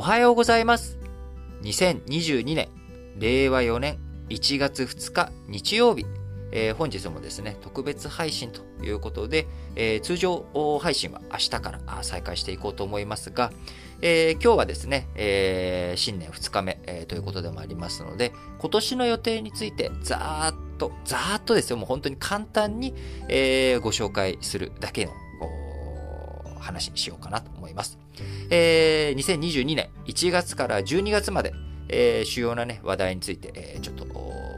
おはようございます。2022年、令和4年1月2日日曜日、えー、本日もですね、特別配信ということで、えー、通常配信は明日から再開していこうと思いますが、えー、今日はですね、え新年2日目、えということでもありますので、今年の予定についてざーっと、ざーっとですよ、もう本当に簡単に、えご紹介するだけの話にしようかなと思います。えー、2022年1月から12月まで、えー、主要なね、話題について、えー、ちょっと、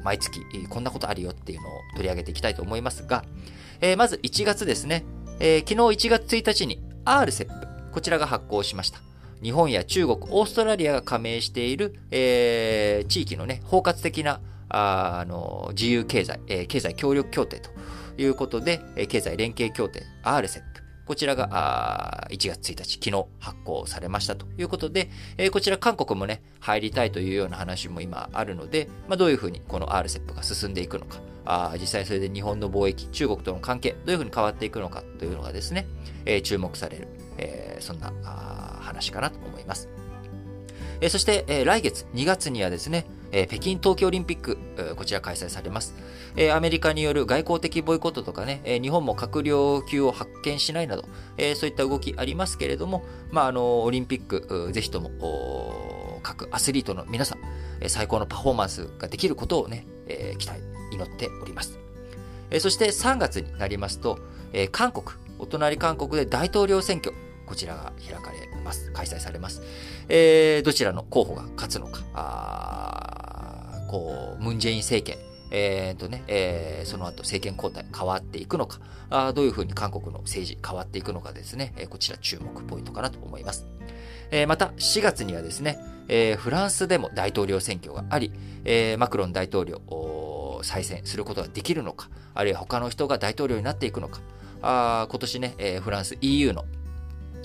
毎月、こんなことあるよっていうのを取り上げていきたいと思いますが、えー、まず1月ですね、えー、昨日1月1日に RCEP、こちらが発行しました。日本や中国、オーストラリアが加盟している、えー、地域のね、包括的なああの自由経済、えー、経済協力協定ということで、えー、経済連携協定 RCEP、こちらが1月1日、昨日発行されましたということで、えー、こちら韓国もね、入りたいというような話も今あるので、まあ、どういうふうにこの RCEP が進んでいくのか、あ実際それで日本の貿易、中国との関係、どういうふうに変わっていくのかというのがですね、えー、注目される、えー、そんな話かなと思います。えそして、え来月2月にはですね、え北京冬季オリンピック、こちら開催されます。えアメリカによる外交的ボイコットとかね、え日本も閣僚級を発見しないなど、えそういった動きありますけれども、まあ、あの、オリンピック、ぜひとも、各アスリートの皆さん、最高のパフォーマンスができることをね、え期待、祈っております。えそして3月になりますと、え韓国、お隣韓国で大統領選挙、こちらが開かれます。開催されます。え、どちらの候補が勝つのか、こう、ムンジェイン政権、えーとねえー、その後政権交代変わっていくのかあ、どういうふうに韓国の政治変わっていくのかですね、えー、こちら注目ポイントかなと思います。えー、また4月にはですね、えー、フランスでも大統領選挙があり、えー、マクロン大統領再選することができるのか、あるいは他の人が大統領になっていくのか、あ今年ね、えー、フランス EU の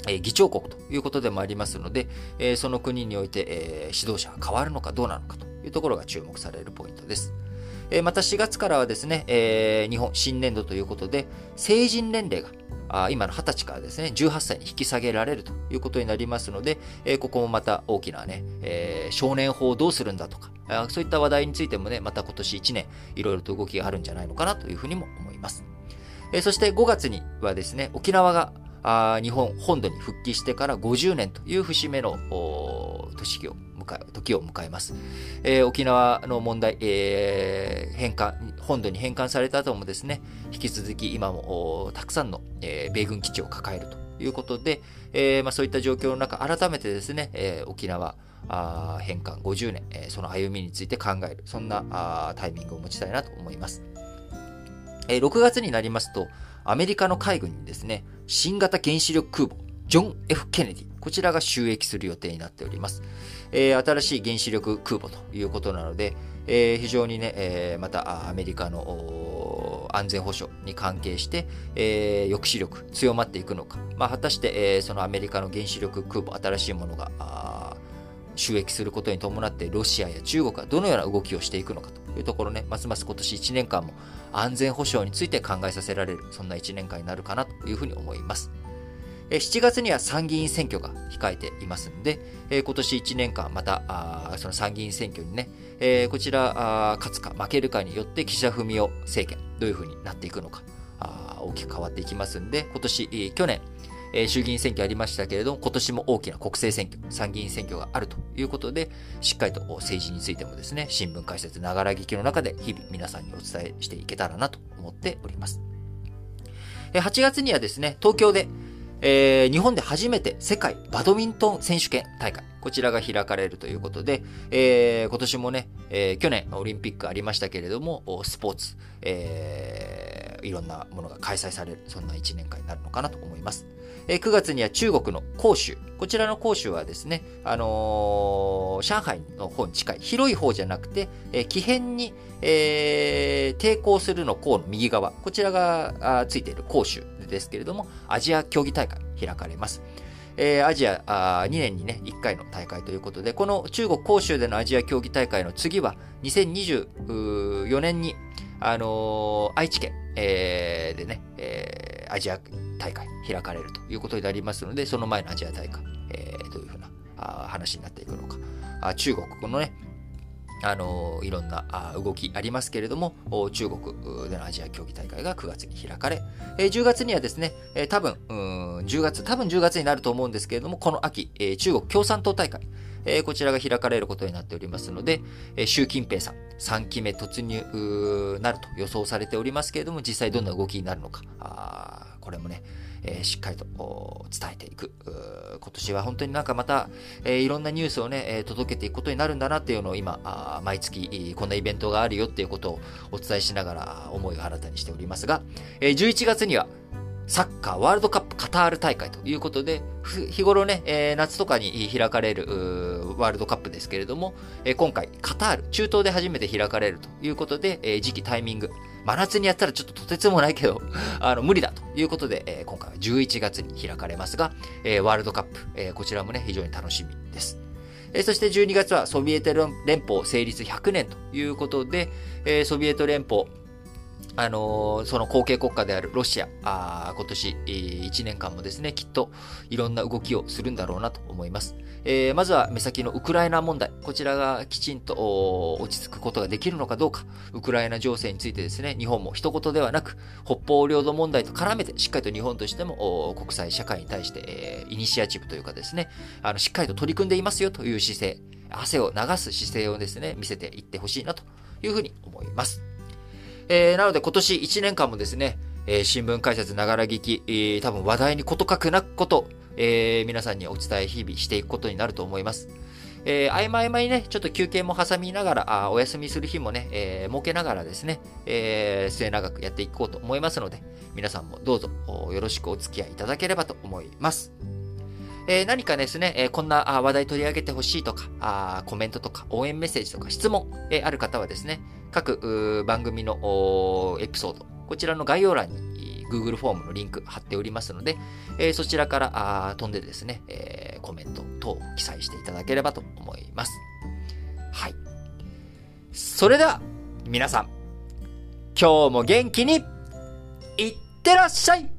え議長国ということでもありますので、えその国において、え指導者が変わるのかどうなのかというところが注目されるポイントです。えまた4月からはですね、え日本新年度ということで、成人年齢が今の20歳からですね、18歳に引き下げられるということになりますので、えここもまた大きなね、えー、少年法をどうするんだとか、そういった話題についてもね、また今年1年、いろいろと動きがあるんじゃないのかなというふうにも思います。えそして5月にはですね、沖縄が日本本土に復帰してから50年という節目の年を迎え時を迎えます。えー、沖縄の問題、えー、返還、本土に返還された後もですね、引き続き今もたくさんの、えー、米軍基地を抱えるということで、えーまあ、そういった状況の中、改めてですね、えー、沖縄、あ返還50年、えー、その歩みについて考える、そんなあタイミングを持ちたいなと思います。えー、6月になりますと、アメリカの海軍にですね、新型原子力空母、ジョン・ F・ ケネディ、こちらが収益する予定になっております。えー、新しい原子力空母ということなので、えー、非常にね、えー、またアメリカの安全保障に関係して、えー、抑止力強まっていくのか、まあ、果たして、えー、そのアメリカの原子力空母、新しいものが収益することに伴ってロシアや中国がどのような動きをしていくのかというところね、ますます今年1年間も安全保障について考えさせられる、そんな1年間になるかなというふうに思います。7月には参議院選挙が控えていますので、今年1年間またその参議院選挙にね、こちら勝つか負けるかによって岸田文雄政権どういうふうになっていくのか大きく変わっていきますんで、今年、去年、衆議院選挙ありましたけれども、今年も大きな国政選挙、参議院選挙があるということで、しっかりと政治についてもですね、新聞解説、ながら聞きの中で日々皆さんにお伝えしていけたらなと思っております。8月にはですね、東京で、えー、日本で初めて世界バドミントン選手権大会、こちらが開かれるということで、えー、今年もね、えー、去年オリンピックありましたけれども、スポーツ、えー、いろんなものが開催される、そんな1年間になるのかなと思います。えー、9月には中国の広州。こちらの広州はですね、あのー、上海の方に近い、広い方じゃなくて、えー、奇変に、えー、抵抗するの項の右側、こちらがついている広州ですけれども、アジア競技大会開かれます。えー、アジアあ2年にね、1回の大会ということで、この中国広州でのアジア競技大会の次は、2024年に、あのー、愛知県、えー、でね、えー、アジア大会開かれるということになりますので、その前のアジア大会、えー、どういうふうな話になっていくのか。あ中国このね、あのいろんな動きありますけれども、中国でのアジア競技大会が9月に開かれ、10月にはですね、え多分、10月、多分10月になると思うんですけれども、この秋、え中国共産党大会、こちらが開かれることになっておりますので、習近平さん、3期目突入なると予想されておりますけれども、実際どんな動きになるのか、これもね、えー、しっかりと伝えていく。今年は本当になんかまた、えー、いろんなニュースをね、えー、届けていくことになるんだなっていうのを今、あ毎月こんなイベントがあるよっていうことをお伝えしながら思いを新たにしておりますが、えー、11月にはサッカーワールドカップカタール大会ということで、日頃ね、えー、夏とかに開かれるワールドカップですけれども、えー、今回カタール、中東で初めて開かれるということで、えー、時期タイミング、真夏にやったらちょっととてつもないけど、あの、無理だということで、えー、今回は11月に開かれますが、えー、ワールドカップ、えー、こちらもね、非常に楽しみです。えー、そして12月はソビエト連邦成立100年ということで、えー、ソビエト連邦、あの、その後継国家であるロシア、あ今年、え、1年間もですね、きっといろんな動きをするんだろうなと思います。えー、まずは目先のウクライナ問題、こちらがきちんと落ち着くことができるのかどうか、ウクライナ情勢についてですね、日本も一言ではなく、北方領土問題と絡めて、しっかりと日本としても国際社会に対して、えー、イニシアチブというかですね、あのしっかりと取り組んでいますよという姿勢、汗を流す姿勢をですね、見せていってほしいなというふうに思います。えー、なので今年1年間もですね、えー、新聞解説ながら聞き、えー、多分話題にこと書くなくこと、えー、皆さんにお伝え日々していくことになると思います。えー、合間合間にね、ちょっと休憩も挟みながら、あお休みする日もね、えー、設けながらですね、えー、末長くやっていこうと思いますので、皆さんもどうぞよろしくお付き合いいただければと思います。えー、何かですね、えー、こんな話題取り上げてほしいとかあ、コメントとか応援メッセージとか質問、えー、ある方はですね、各番組のエピソード、こちらの概要欄に Google フォームのリンク貼っておりますので、え、そちらからあ飛んでですね、え、コメント等を記載していただければと思います。はい。それでは、皆さん、今日も元気に、いってらっしゃい